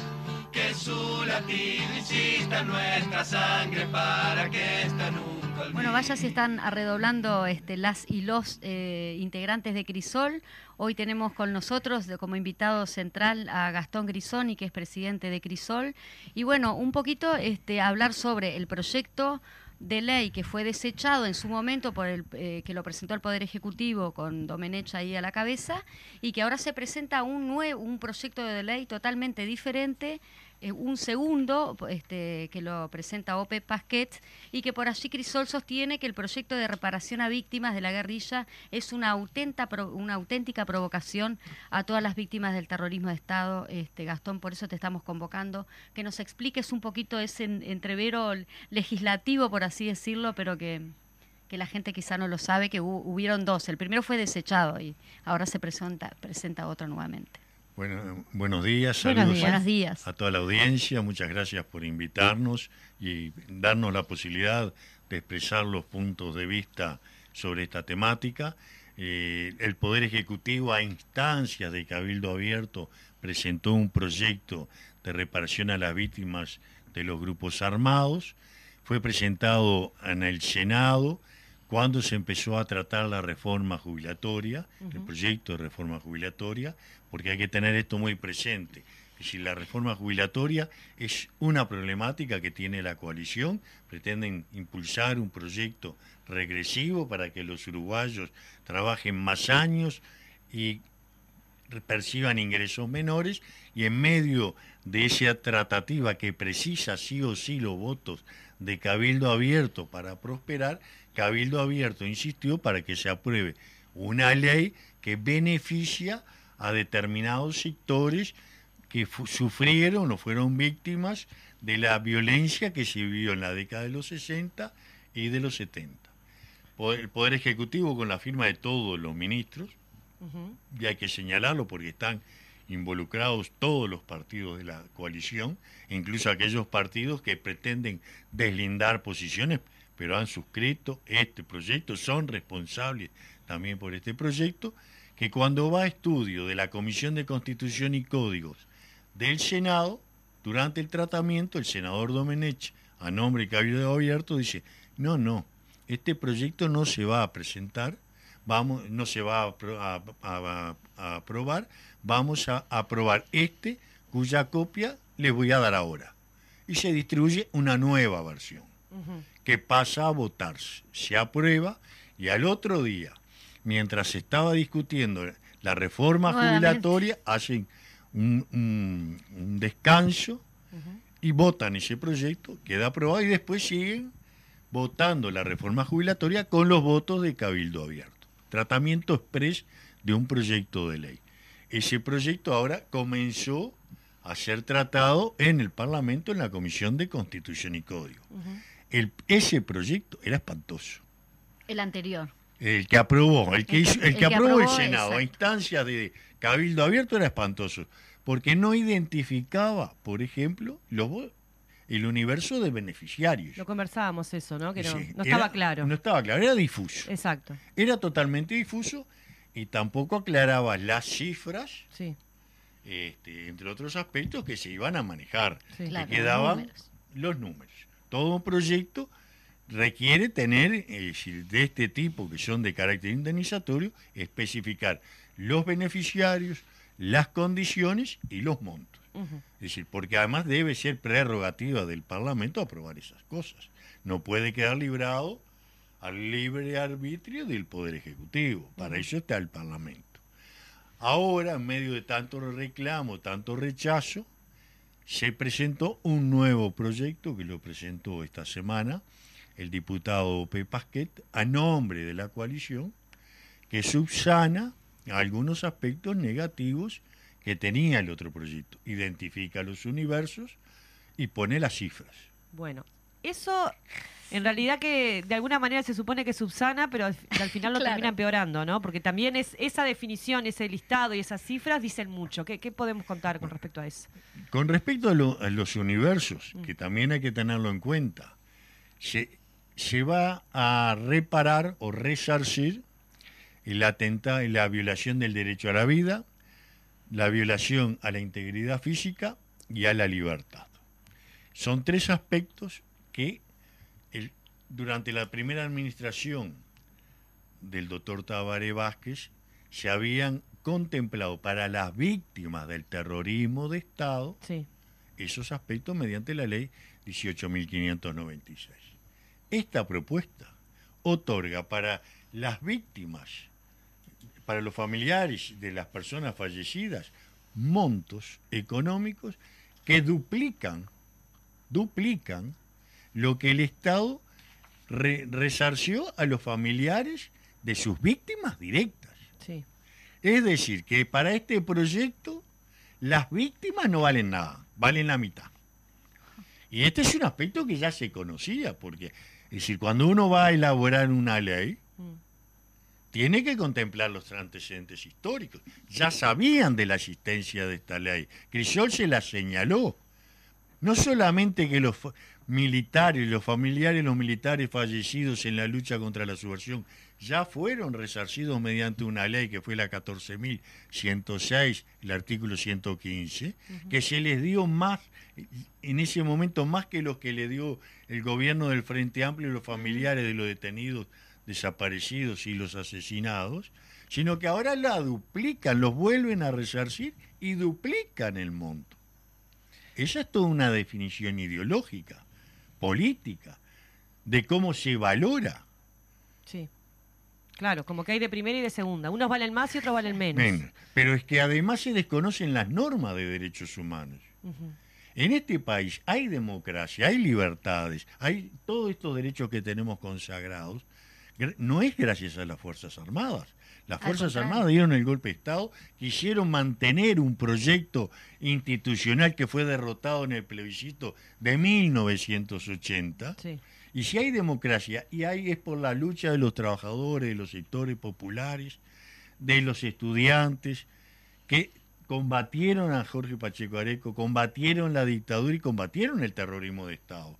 Que su latido insista en nuestra sangre para que esta nunca olvide. Bueno, vaya si están arredoblando este, las y los eh, integrantes de Crisol. Hoy tenemos con nosotros como invitado central a Gastón Grisoni, que es presidente de Crisol. Y bueno, un poquito este, hablar sobre el proyecto de ley que fue desechado en su momento por el eh, que lo presentó el Poder Ejecutivo con Domenech ahí a la cabeza y que ahora se presenta un nuevo un proyecto de ley totalmente diferente eh, un segundo este, que lo presenta Ope Pasquet y que por allí Crisol sostiene que el proyecto de reparación a víctimas de la guerrilla es una, una auténtica provocación a todas las víctimas del terrorismo de Estado. Este, Gastón, por eso te estamos convocando, que nos expliques un poquito ese entrevero legislativo, por así decirlo, pero que, que la gente quizá no lo sabe, que hubieron dos. El primero fue desechado y ahora se presenta, presenta otro nuevamente. Bueno, buenos días, saludos buenos días. a toda la audiencia, muchas gracias por invitarnos y darnos la posibilidad de expresar los puntos de vista sobre esta temática. Eh, el Poder Ejecutivo, a instancias de Cabildo Abierto, presentó un proyecto de reparación a las víctimas de los grupos armados. Fue presentado en el Senado cuando se empezó a tratar la reforma jubilatoria, el proyecto de reforma jubilatoria, porque hay que tener esto muy presente. Es decir, la reforma jubilatoria es una problemática que tiene la coalición. Pretenden impulsar un proyecto regresivo para que los uruguayos trabajen más años y perciban ingresos menores y en medio de esa tratativa que precisa sí o sí los votos de Cabildo Abierto para prosperar, Cabildo Abierto insistió para que se apruebe una ley que beneficia a determinados sectores que sufrieron o fueron víctimas de la violencia que se vivió en la década de los 60 y de los 70. El Poder Ejecutivo, con la firma de todos los ministros, y hay que señalarlo porque están involucrados todos los partidos de la coalición, incluso aquellos partidos que pretenden deslindar posiciones, pero han suscrito este proyecto, son responsables también por este proyecto, que cuando va a estudio de la Comisión de Constitución y Códigos del Senado, durante el tratamiento, el senador Domenech, a nombre de Cabildo Abierto, dice, no, no, este proyecto no se va a presentar, vamos, no se va a, aprobar, vamos a aprobar este cuya copia les voy a dar ahora. Y se distribuye una nueva versión que pasa a votarse. Se aprueba y al otro día, mientras se estaba discutiendo la reforma jubilatoria, hacen un, descanso y votan ese proyecto, queda aprobado y después siguen votando la reforma jubilatoria con los votos de Cabildo Abierto. Tratamiento express de un proyecto de ley. Ese proyecto ahora comenzó a ser tratado en el Parlamento en la Comisión de Constitución y Código. El, ese proyecto era espantoso. El anterior. El que aprobó, el que, hizo, el, que, aprobó, el Senado a instancia de Cabildo Abierto era espantoso, porque no identificaba, por ejemplo, los el universo de beneficiarios. Lo conversábamos eso, ¿no? Que no, estaba claro. No estaba claro, era difuso. Exacto. Era totalmente difuso y tampoco aclaraba las cifras, sí. este, entre otros aspectos que se iban a manejar. Sí. que quedaban los números. Todo proyecto requiere tener, de este tipo que son de carácter indemnizatorio, especificar los beneficiarios, las condiciones y los montos. Es decir, porque además debe ser prerrogativa del Parlamento aprobar esas cosas. No puede quedar librado al libre arbitrio del Poder Ejecutivo. Para eso está el Parlamento. Ahora, en medio de tanto reclamo, tanto rechazo, se presentó un nuevo proyecto que lo presentó esta semana el diputado Pepasquet a nombre de la coalición que subsana algunos aspectos negativos que tenía el otro proyecto. Identifica los universos y pone las cifras. Bueno, eso en realidad que de alguna manera se supone que subsana, pero al, final lo termina empeorando, ¿no? Porque también es esa definición, ese listado y esas cifras dicen mucho. ¿Qué, podemos contar con respecto a eso? Con respecto a, los universos, mm. que también hay que tenerlo en cuenta, se, se va a reparar o resarcir el atentado y la violación del derecho a la vida, la violación a la integridad física y a la libertad. Son tres aspectos que durante la primera administración del doctor Tabaré Vázquez se habían contemplado para las víctimas del terrorismo de Estado esos aspectos mediante la ley 18.596. Esta propuesta otorga para las víctimas para los familiares de las personas fallecidas montos económicos que duplican, duplican lo que el Estado resarció a los familiares de sus víctimas directas. Es decir, que para este proyecto las víctimas no valen nada, valen la mitad. Y este es un aspecto que ya se conocía, porque, es decir, cuando uno va a elaborar una ley, tiene que contemplar los antecedentes históricos. Ya sabían de la existencia de esta ley. Crisol se la señaló. No solamente que los militares, los familiares los militares fallecidos en la lucha contra la subversión ya fueron resarcidos mediante una ley que fue la 14.106, el artículo 115, que se les dio más, en ese momento más que los que le dio el gobierno del Frente Amplio y los familiares de los detenidos desaparecidos y los asesinados, sino que ahora la duplican, los vuelven a resarcir y duplican el monto. Esa es toda una definición ideológica, política, de cómo se valora. Sí. Claro, como que hay de primera y de segunda. Unos valen más y otros valen menos. Pero es que además se desconocen las normas de derechos humanos. En este país hay democracia, hay libertades, hay todos estos derechos que tenemos consagrados. Gra- No es gracias a las Fuerzas Armadas. Las Fuerzas. Armadas dieron el golpe de Estado, quisieron mantener un proyecto institucional que fue derrotado en el plebiscito de 1980. Sí. Y si hay democracia, y hay es por la lucha de los trabajadores, de los sectores populares, de los estudiantes, que combatieron a Jorge Pacheco Areco, combatieron la dictadura y combatieron el terrorismo de Estado.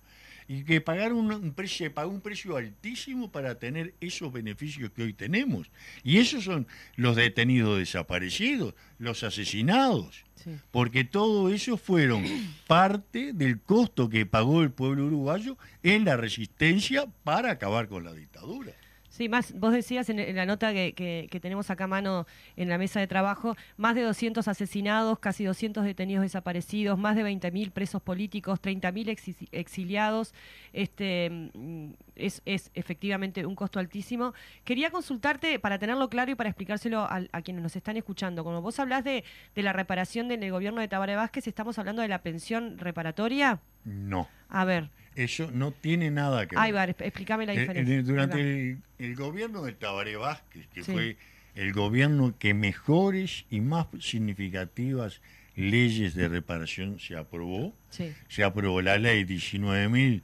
Y que pagaron un, un precio, se pagó un precio altísimo para tener esos beneficios que hoy tenemos. Y esos son los detenidos desaparecidos, los asesinados Sí. porque todo eso fueron parte del costo que pagó el pueblo uruguayo en la resistencia para acabar con la dictadura. Sí, más, vos decías en, en la nota que, que- que tenemos acá a mano en la mesa de trabajo, más de 200 asesinados, casi 200 detenidos desaparecidos, más de 20.000 presos políticos, 30.000 exi- exiliados. Este, mm, es, es efectivamente un costo altísimo. Quería consultarte para tenerlo claro y para explicárselo a, a quienes nos están escuchando. Como vos hablás de, de la reparación del gobierno de Tabaré Vázquez, ¿estamos hablando de la pensión reparatoria? No, A ver, eso no tiene nada que ver. ahí va, exp- explícame la Eh, diferencia. eh, durante el, el gobierno de Tabaré Vázquez, que Sí. fue el gobierno que mejores y más significativas leyes de reparación se aprobó, Sí, se aprobó la ley 19.949,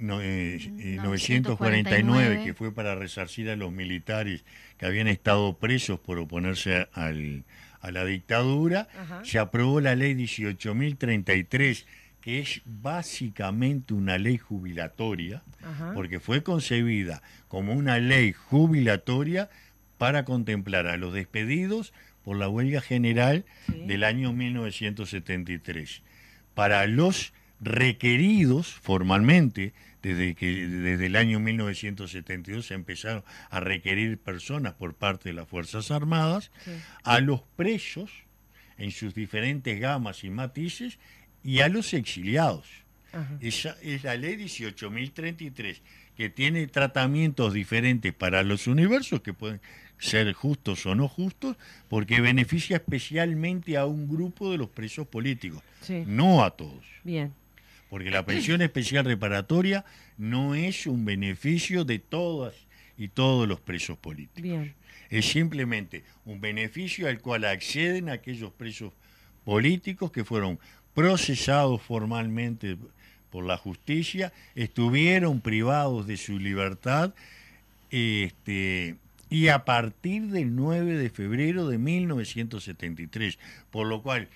no, eh, eh, 949, 949, que fue para resarcir a los militares que habían estado presos por oponerse al- a la dictadura. Ajá. Se aprobó la ley 18.033, que es básicamente una ley jubilatoria, ajá. porque fue concebida como una ley jubilatoria para contemplar a los despedidos por la huelga general Sí. del año 1973. Para los requeridos formalmente, desde que desde el año 1972 se empezaron a requerir personas por parte de las Fuerzas Armadas, Sí. a los presos en sus diferentes gamas y matices y a los exiliados. Ajá. Esa es la ley 18.033, que tiene tratamientos diferentes para los universos, que pueden ser justos o no justos, porque beneficia especialmente a un grupo de los presos políticos, Sí, no a todos. bien. Porque la pensión especial reparatoria no es un beneficio de todas y todos los presos políticos. Bien, Es simplemente un beneficio al cual acceden aquellos presos políticos que fueron procesados formalmente por la justicia, estuvieron privados de su libertad este, y a partir del 9 de febrero de 1973, por lo cual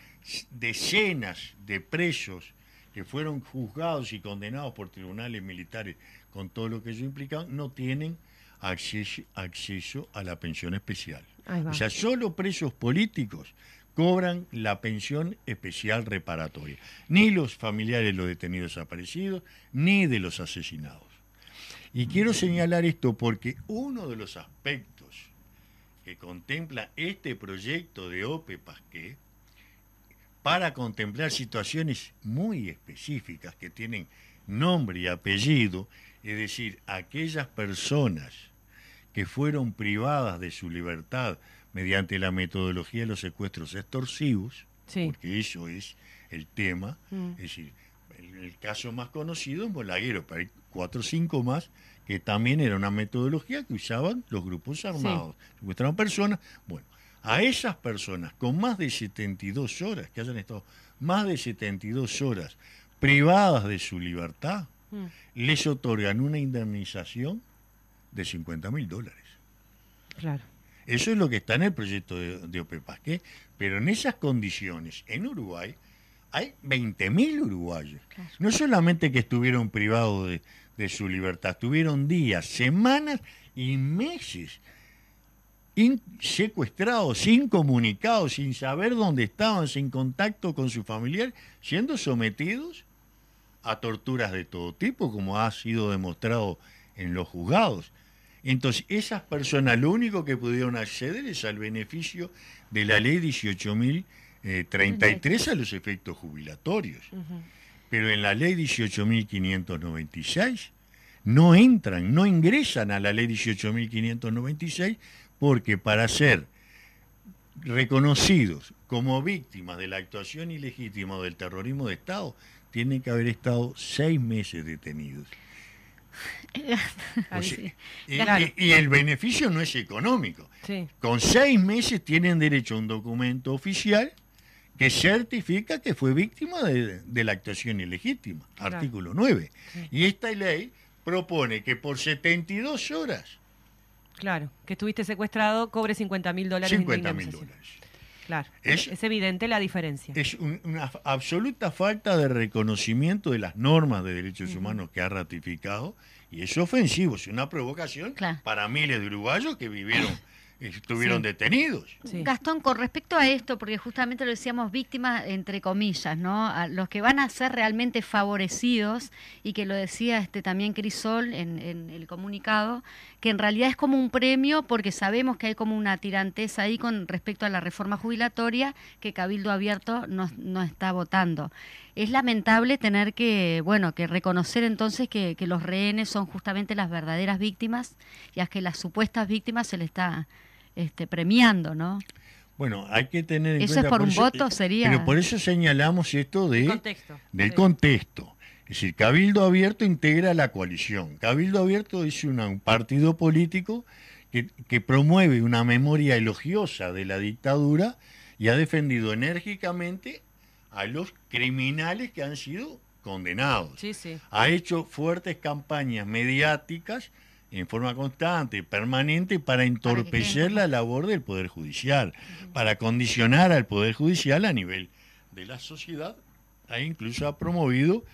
decenas de presos que fueron juzgados y condenados por tribunales militares con todo lo que ello implicaba, no tienen acceso, acceso a la pensión especial. O sea, solo presos políticos cobran la pensión especial reparatoria. Ni los familiares de los detenidos desaparecidos, ni de los asesinados. Y quiero señalar esto porque uno de los aspectos que contempla este proyecto de OPE Pasqué para contemplar situaciones muy específicas que tienen nombre y apellido, es decir, aquellas personas que fueron privadas de su libertad mediante la metodología de los secuestros extorsivos, Sí. porque eso es el tema, Mm. es decir, el, el caso más conocido es Molaguero, pero hay cuatro o cinco más que también era una metodología que usaban los grupos armados, secuestraban personas, bueno, a esas personas con más de 72 horas, que hayan estado más de 72 horas privadas de su libertad, Mm. les otorgan una indemnización de 50 mil dólares. Claro. Eso es lo que está en el proyecto de, de pero en esas condiciones, en Uruguay, hay 20.000 uruguayos. Claro. No solamente que estuvieron privados de, de su libertad, estuvieron días, semanas y meses in- secuestrados, incomunicados, sin saber dónde estaban, sin contacto con su familiar, siendo sometidos a torturas de todo tipo, como ha sido demostrado en los juzgados. Entonces, esas personas lo único que pudieron acceder es al beneficio de la ley eh, 33 a los efectos jubilatorios. Pero en la ley 18.596 no entran, no ingresan a la ley 18.596 porque para ser reconocidos como víctimas de la actuación ilegítima o del terrorismo de Estado, tienen que haber estado seis meses detenidos. O Ahí sea, sí. y, Claro. y- y el beneficio no es económico. Sí. Con seis meses tienen derecho a un documento oficial que certifica que fue víctima de, de la actuación ilegítima, Claro. artículo 9. Sí. Y esta ley propone que por 72 horas, Claro, que estuviste secuestrado, cobre 50 mil dólares. de 50 mil dólares. Claro, Es- es, evidente la diferencia. Es un- una absoluta falta de reconocimiento de las normas de derechos humanos que ha ratificado y es ofensivo, es una provocación Claro. para miles de uruguayos que vivieron, estuvieron Sí. detenidos. Sí. Gastón, con respecto a esto, porque justamente lo decíamos víctimas entre comillas, ¿no? A los que van a ser realmente favorecidos, y que lo decía este también Crisol en, en el comunicado, que en realidad es como un premio porque sabemos que hay como una tiranteza ahí con respecto a la reforma jubilatoria que Cabildo Abierto no, no está votando. Es lamentable tener que, bueno, que reconocer entonces que, que los rehenes son justamente las verdaderas víctimas y a que las supuestas víctimas se le está este, premiando, ¿no? Bueno, hay que tener en ¿Eso cuenta... es por un eso- voto? Sería- Pero por eso señalamos esto de... Contexto. del Sí. contexto. Es decir, Cabildo Abierto integra la coalición. Cabildo Abierto es una- un partido político que, que promueve una memoria elogiosa de la dictadura y ha defendido enérgicamente a los criminales que han sido condenados. Sí, sí. Ha hecho fuertes campañas mediáticas en forma constante, permanente, para entorpecer la labor del Poder Judicial, para condicionar al Poder Judicial a nivel de la sociedad, e incluso ha promovido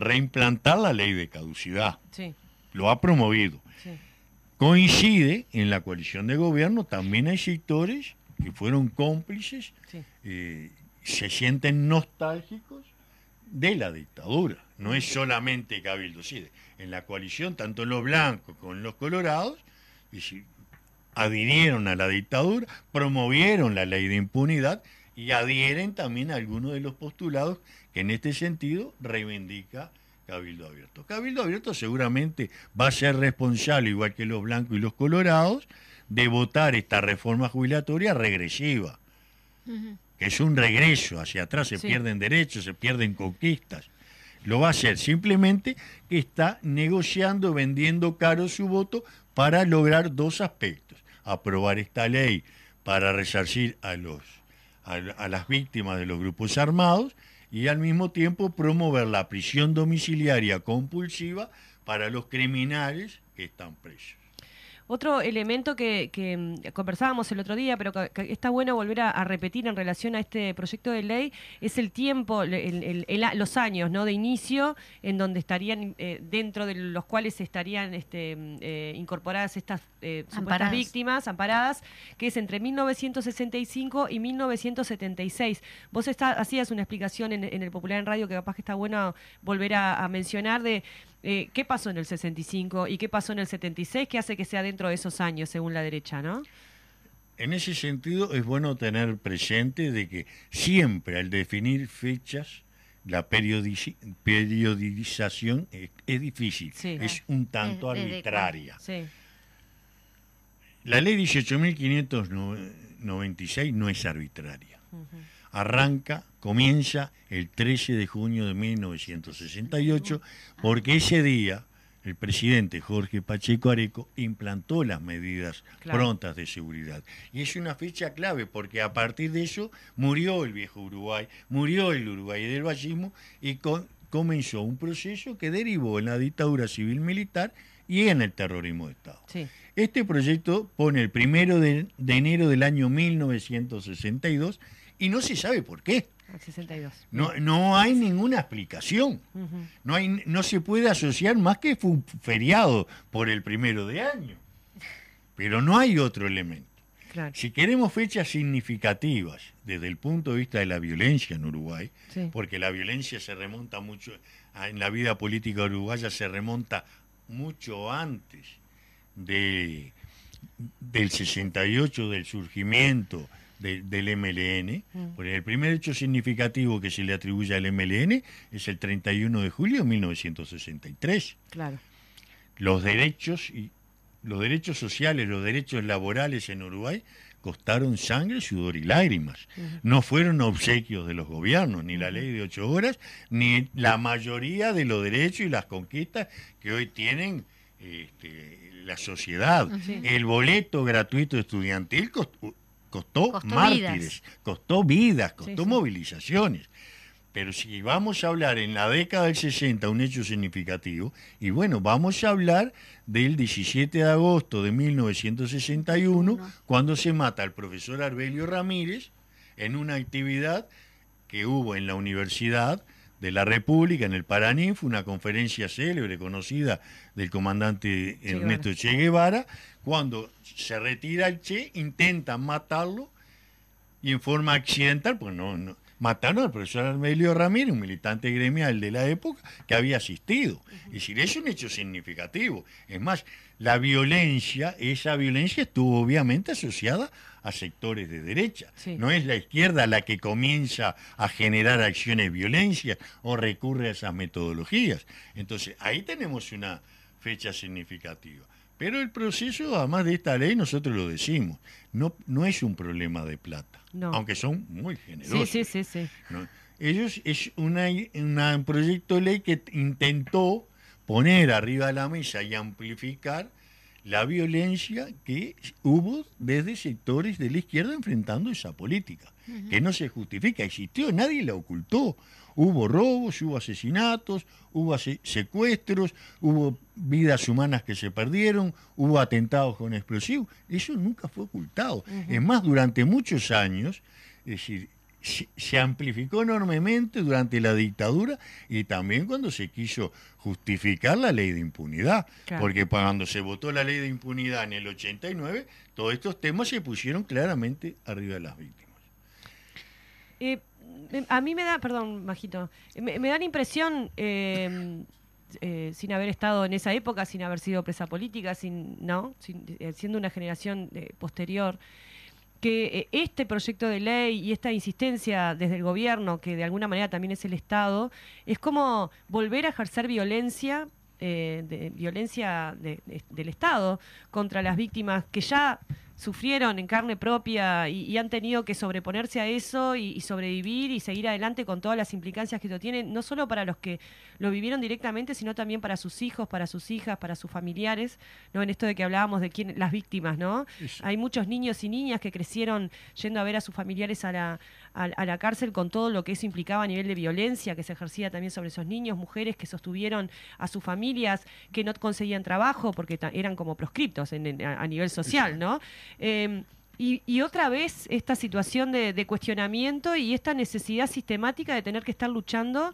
reimplantar la ley de caducidad. Sí, Lo ha promovido. sí. Coincide en la coalición de gobierno, también hay sectores que fueron cómplices, Sí. eh, se sienten nostálgicos de la dictadura. No es solamente Cabildo, sí, en la coalición, tanto los blancos como los colorados, adhirieron a la dictadura, promovieron la ley de impunidad y adhieren también a algunos de los postulados que en este sentido reivindica Cabildo Abierto. Cabildo Abierto seguramente va a ser responsable, igual que los blancos y los colorados, de votar esta reforma jubilatoria regresiva, que es un regreso hacia atrás, se Sí. pierden derechos, se pierden conquistas. Lo va a hacer simplemente que está negociando, vendiendo caro su voto para lograr dos aspectos. Aprobar esta ley para resarcir a, los, a, a las víctimas de los grupos armados y al mismo tiempo promover la prisión domiciliaria compulsiva para los criminales que están presos. Otro elemento que, que, mm, conversábamos el otro día, pero que, que está bueno volver a, a repetir en relación a este proyecto de ley, es el tiempo, el- el- el- a- los años ¿no? de inicio en donde estarían, eh, dentro de los cuales estarían este, mm, eh, incorporadas estas eh, supuestas Amparadas. víctimas amparadas, que es entre 1965 y 1976. Vos está- hacías una explicación en, en el Popular en Radio que capaz que está bueno volver a, a mencionar de eh, qué pasó en el 65 y qué pasó en el 76, que hace que sea dentro de esos años, según la derecha, ¿no? En ese sentido es bueno tener presente de que siempre al definir fechas la periodici- periodización es, es difícil, Sí. es un tanto Es- arbitraria. Sí, La ley 18.596 no es arbitraria. Arranca, comienza el 13 de junio de 1968, porque ese día el presidente Jorge Pacheco Areco implantó las medidas Claro. prontas de seguridad. Y es una fecha clave, porque a partir de eso murió el viejo Uruguay, murió el Uruguay del vallismo y co- comenzó un proceso que derivó en la dictadura civil-militar y en el terrorismo de Estado. sí. Este proyecto pone el primero de, de enero del año 1962 y no se sabe por qué. Al 62. No, no hay ninguna explicación. No, hay, no se puede asociar más que fue un feriado por el primero de año. Pero no hay otro elemento. Claro. Si queremos fechas significativas desde el punto de vista de la violencia en Uruguay, Sí. porque la violencia se remonta mucho, en la vida política uruguaya se remonta mucho antes de, del 68, del surgimiento de- del MLN, Mm. porque el primer hecho significativo que se le atribuye al MLN es el 31 de julio de 1963 Claro. los derechos y los derechos sociales, los derechos laborales en Uruguay costaron sangre, sudor y lágrimas. No fueron obsequios de los gobiernos, ni la ley de ocho horas, ni la mayoría de los derechos y las conquistas que hoy tienen este, la sociedad. Sí. El boleto gratuito estudiantil costó, costó Costó mártires, vidas. costó vidas, costó sí. movilizaciones. Pero si vamos a hablar en la década del 60, un hecho significativo, y bueno, vamos a hablar del 17 de agosto de 1961, cuando se mata al profesor Arbelio Ramírez en una actividad que hubo en la Universidad de la República, en el Paraná, fue una conferencia célebre, conocida del comandante Ernesto Che Guevara, cuando se retira el Che, intentan matarlo y en forma accidental, pues no, no mataron al profesor Armelio Ramírez, un militante gremial de la época que había asistido. Es decir, es un hecho significativo. Es más, la violencia, esa violencia estuvo obviamente asociada a sectores de derecha. Sí. No es la izquierda la que comienza a generar acciones violencias o recurre a esas metodologías. Entonces, ahí tenemos una fecha significativa. Pero el proceso, además de esta ley, nosotros lo decimos, no, no es un problema de plata, No. aunque son muy generosos. sí, sí, sí. ¿no? Ellos es una, una- un proyecto de ley que intentó poner arriba de la mesa y amplificar la violencia que hubo desde sectores de la izquierda enfrentando esa política, que no se justifica, existió, nadie la ocultó. Hubo robos, hubo asesinatos, hubo secuestros, hubo vidas humanas que se perdieron, hubo atentados con explosivos. Eso nunca fue ocultado. Es más, durante muchos años, es decir, se, amplificó enormemente durante la dictadura y también cuando se quiso justificar la ley de impunidad. Claro. Porque cuando se votó la ley de impunidad en el 89, todos estos temas se pusieron claramente arriba de las víctimas. Eh, a mí me da, perdón, Majito, me, da la impresión, eh, eh, sin haber estado en esa época, sin haber sido presa política, sin, ¿no? Sin- eh, siendo una generación eh, posterior, que eh, este proyecto de ley y esta insistencia desde el gobierno, que de alguna manera también es el Estado, es como volver a ejercer violencia, eh, violencia de- de- del Estado contra las víctimas que ya sufrieron en carne propia y, y han tenido que sobreponerse a eso y, y sobrevivir y seguir adelante con todas las implicancias que esto tiene, no solo para los que lo vivieron directamente, sino también para sus hijos, para sus hijas, para sus familiares, ¿no? En esto de que hablábamos de quién, las víctimas, ¿no? Hay muchos niños y niñas que crecieron yendo a ver a sus familiares a la, a, a la cárcel con todo lo que eso implicaba a nivel de violencia que se ejercía también sobre esos niños, mujeres que sostuvieron a sus familias, que no conseguían trabajo porque eran como proscriptos en- a, nivel social, ¿no? Eh, y, y otra vez esta situación de cuestionamiento y esta necesidad sistemática de tener que estar luchando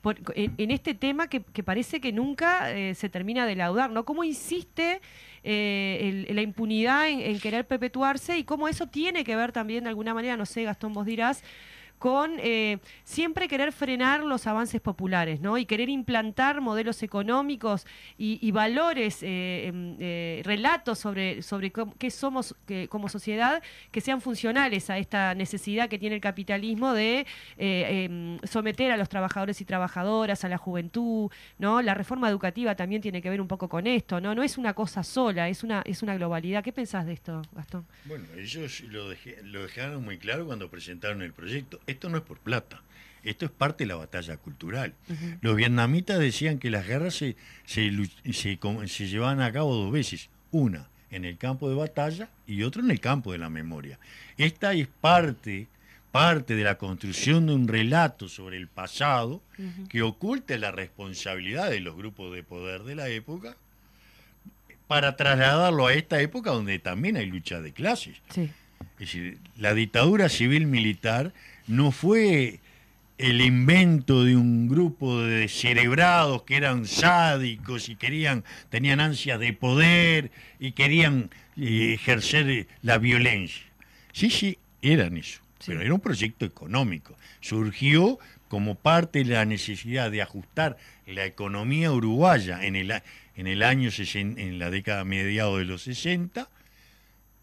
por- en, en este tema que, que parece que nunca eh, se termina de laudar, ¿no? ¿Cómo insiste eh, el- la impunidad en, en querer perpetuarse y cómo eso tiene que ver también de alguna manera, no sé, Gastón, vos dirás, con eh, siempre querer frenar los avances populares, ¿no? Y querer implantar modelos económicos y, valores, eh, em, eh, relatos sobre, sobre qué somos que- como sociedad que sean funcionales a esta necesidad que tiene el capitalismo de em, someter a los trabajadores y trabajadoras, a la juventud, ¿no? La reforma educativa también tiene que ver un poco con esto, ¿no? No es una cosa sola, es una, es una globalidad. ¿Qué pensás de esto, Gastón? Bueno, ellos lo, dejé- lo dejaron muy claro cuando presentaron el proyecto. Esto no es por plata, esto es parte de la batalla cultural. Los vietnamitas decían que las guerras se, se, se se llevaban a cabo dos veces, una en el campo de batalla y otra en el campo de la memoria. Esta es parte, parte de la construcción de un relato sobre el pasado que oculte la responsabilidad de los grupos de poder de la época para trasladarlo a esta época donde también hay lucha de clases. Sí. Es decir, la dictadura civil militar no fue el invento de un grupo de cerebrados que eran sádicos y querían, tenían ansias de poder y querían eh, ejercer la violencia. Sí, sí, eran eso, pero era un proyecto económico. Surgió como parte de la necesidad de ajustar la economía uruguaya en el, en el año 60, en la década mediados de los 60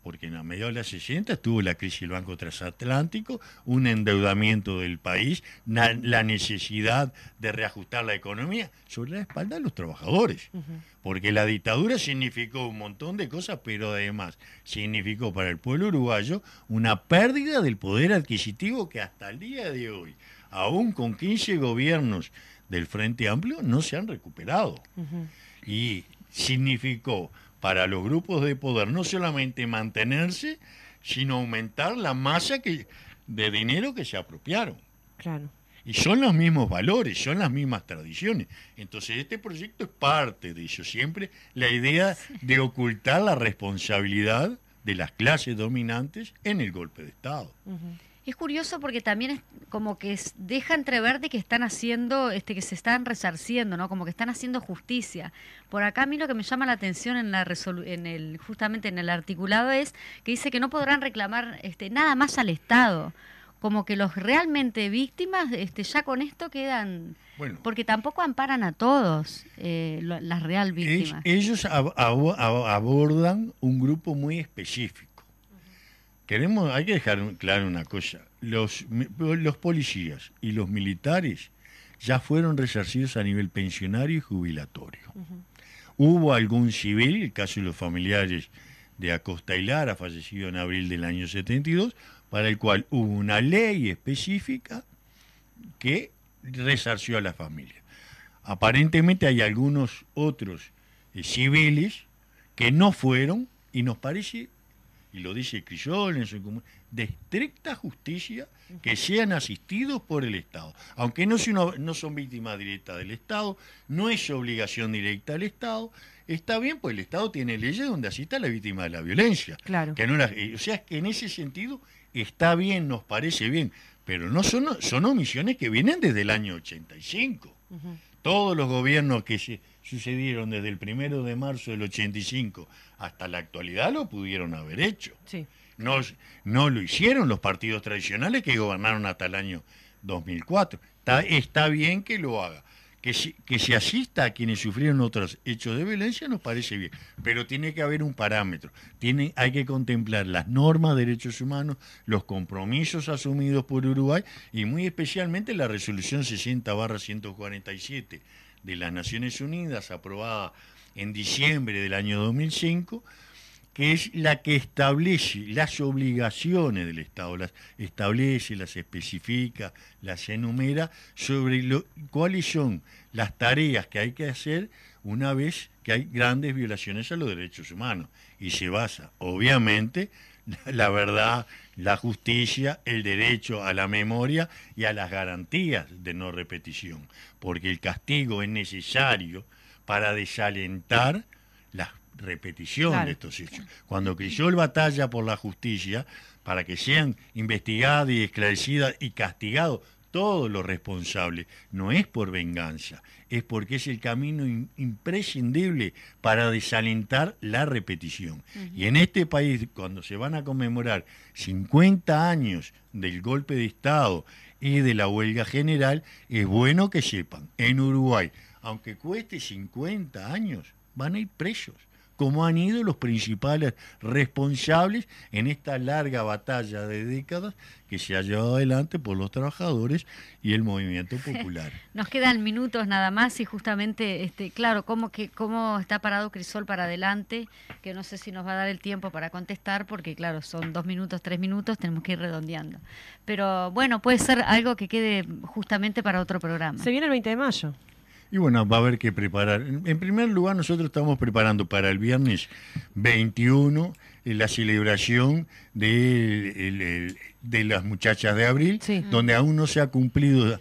porque en la mediados de los 60 estuvo la crisis del Banco Transatlántico, un endeudamiento del país, na- la necesidad de reajustar la economía sobre la espalda de los trabajadores. Porque la dictadura significó un montón de cosas, pero además significó para el pueblo uruguayo una pérdida del poder adquisitivo que hasta el día de hoy, aún con 15 gobiernos del Frente Amplio, no se han recuperado. Y significó para los grupos de poder no solamente mantenerse, sino aumentar la masa que, de dinero que se apropiaron. Claro. Y son los mismos valores, son las mismas tradiciones. Entonces este proyecto es parte de eso. Siempre la idea de ocultar la responsabilidad de las clases dominantes en el golpe de Estado. Es curioso porque también es como que deja entrever de que están haciendo, este, que se están resarciendo, ¿no? Como que están haciendo justicia. Por acá a mí lo que me llama la atención en la en el, justamente en el articulado es que dice que no podrán reclamar este, nada más al Estado. Como que los realmente víctimas, este, ya con esto quedan, Bueno, porque tampoco amparan a todos eh, lo- las real es- víctimas. ellos ab- abo- ab- abordan un grupo muy específico. Queremos, hay que dejar claro una cosa. Los policías y los militares ya fueron resarcidos a nivel pensionario y jubilatorio. Hubo algún civil, el caso de los familiares de Acosta y Lara, fallecido en abril del año 72, para el cual hubo una ley específica que resarció a la familia. Aparentemente hay algunos otros eh, civiles que no fueron y nos parece, y lo dice Crisol en su de estricta justicia que sean asistidos por el Estado. Aunque no, son no son víctimas directas del Estado, no es obligación directa del Estado, está bien, pues el Estado tiene leyes donde asista a la víctima de la violencia. Claro. Que no las- eh, o sea, que en ese sentido está bien, nos parece bien, pero no son, son omisiones que vienen desde el año 85. Todos los gobiernos que se sucedieron desde el primero de marzo del 85 hasta la actualidad lo pudieron haber hecho. Sí. No, no lo hicieron los partidos tradicionales que gobernaron hasta el año 2004. Está, está bien que lo haga. Que se, que se asista a quienes sufrieron otros hechos de violencia nos parece bien, pero tiene que haber un parámetro. Tiene, hay que contemplar las normas de derechos humanos, los compromisos asumidos por Uruguay y muy especialmente la resolución 60-147 de las Naciones Unidas aprobada en diciembre del año 2005 que es la que establece las obligaciones del Estado, las establece, las especifica, las enumera sobre cuáles son las tareas que hay que hacer una vez que hay grandes violaciones a los derechos humanos. Y se basa, obviamente, la, verdad, la justicia, el derecho a la memoria y a las garantías de no repetición, porque el castigo es necesario para desalentar la repetición Claro. de estos hechos. Cuando Crisol batalla por la justicia, para que sean investigadas y esclarecidas y castigados todos los responsables, no es por venganza, es porque es el camino in- imprescindible para desalentar la repetición. Y en este país, cuando se van a conmemorar 50 años del golpe de Estado y de la huelga general, es bueno que sepan, en Uruguay, aunque cueste 50 años, van a ir presos, como han ido los principales responsables en esta larga batalla de décadas que se ha llevado adelante por los trabajadores y el movimiento popular. Nos quedan minutos nada más y justamente, este, claro, cómo, que, cómo está parado Crisol para adelante, que no sé si nos va a dar el tiempo para contestar, porque claro, son dos minutos, tres minutos, tenemos que ir redondeando. Pero bueno, puede ser algo que quede justamente para otro programa. Se viene el 20 de mayo. Y bueno, va a haber que preparar. En primer lugar, nosotros estamos preparando para el viernes 21 eh, la celebración de, el- el- de las muchachas de abril, Sí. donde aún no se ha cumplido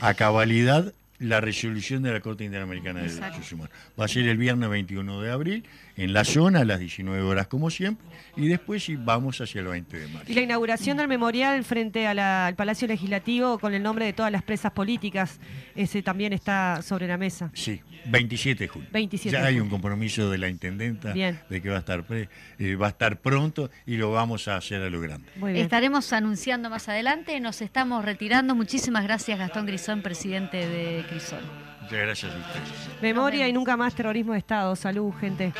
a cabalidad la resolución de la Corte Interamericana de. Derechos Humanos. Va a ser el viernes 21 de abril, en la zona, a las 19 horas como siempre, y después sí vamos hacia el 20 de mayo. Y la inauguración del memorial frente a la- al Palacio Legislativo con el nombre de todas las presas políticas, ese también está sobre la mesa. Sí, 27 de julio. 27 ya de hay julio. un compromiso de la intendenta Bien. de que va a estar pre- eh, va a estar pronto y lo vamos a hacer a lo grande. Muy bien. Estaremos anunciando más adelante, nos estamos retirando. Muchísimas gracias Gastón Grisón, presidente de Crisol. Muchas gracias a ustedes. Memoria y nunca más terrorismo de Estado. Salud, gente.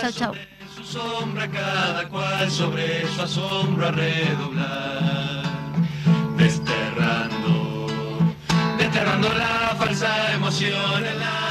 Chau, chau. Su sombra cada cual sobre su asombro a redoblar. Desterrando, desterrando la falsa emoción en la